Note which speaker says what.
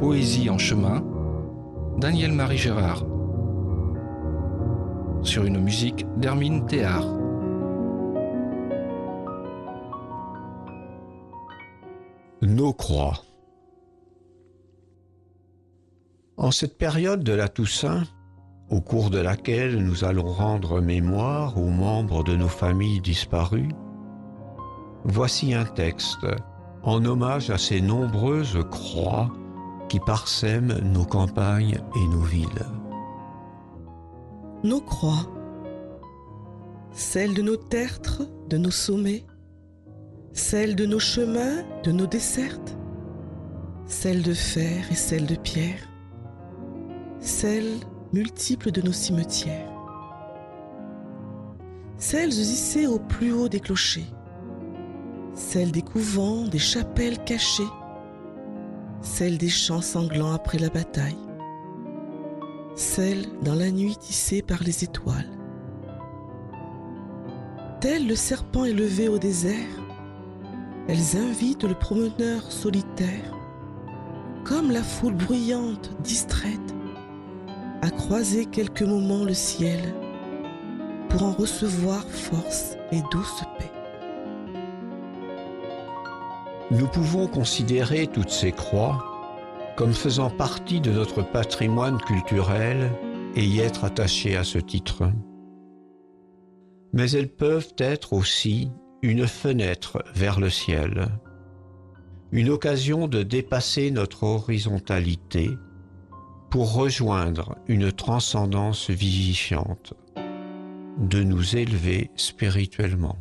Speaker 1: Poésie en chemin, Daniel-Marie Gérard. Sur une musique d'Hermine Théard.
Speaker 2: Nos croix. En cette période de la Toussaint, au cours de laquelle nous allons rendre mémoire aux membres de nos familles disparues, voici un texte en hommage à ces nombreuses croix qui parsèment nos campagnes et nos villes.
Speaker 3: Nos croix, celles de nos tertres, de nos sommets, celles de nos chemins, de nos dessertes, celles de fer et celles de pierre, celles multiples de nos cimetières, celles hissées au plus haut des clochers, celles des couvents, des chapelles cachées, celles des champs sanglants après la bataille, celles dans la nuit tissée par les étoiles. Tel le serpent élevé au désert, elles invitent le promeneur solitaire, comme la foule bruyante, distraite, à croiser quelques moments le ciel pour en recevoir force et douce paix.
Speaker 2: Nous pouvons considérer toutes ces croix comme faisant partie de notre patrimoine culturel et y être attachées à ce titre. Mais elles peuvent être aussi une fenêtre vers le ciel, une occasion de dépasser notre horizontalité pour rejoindre une transcendance vivifiante, de nous élever spirituellement.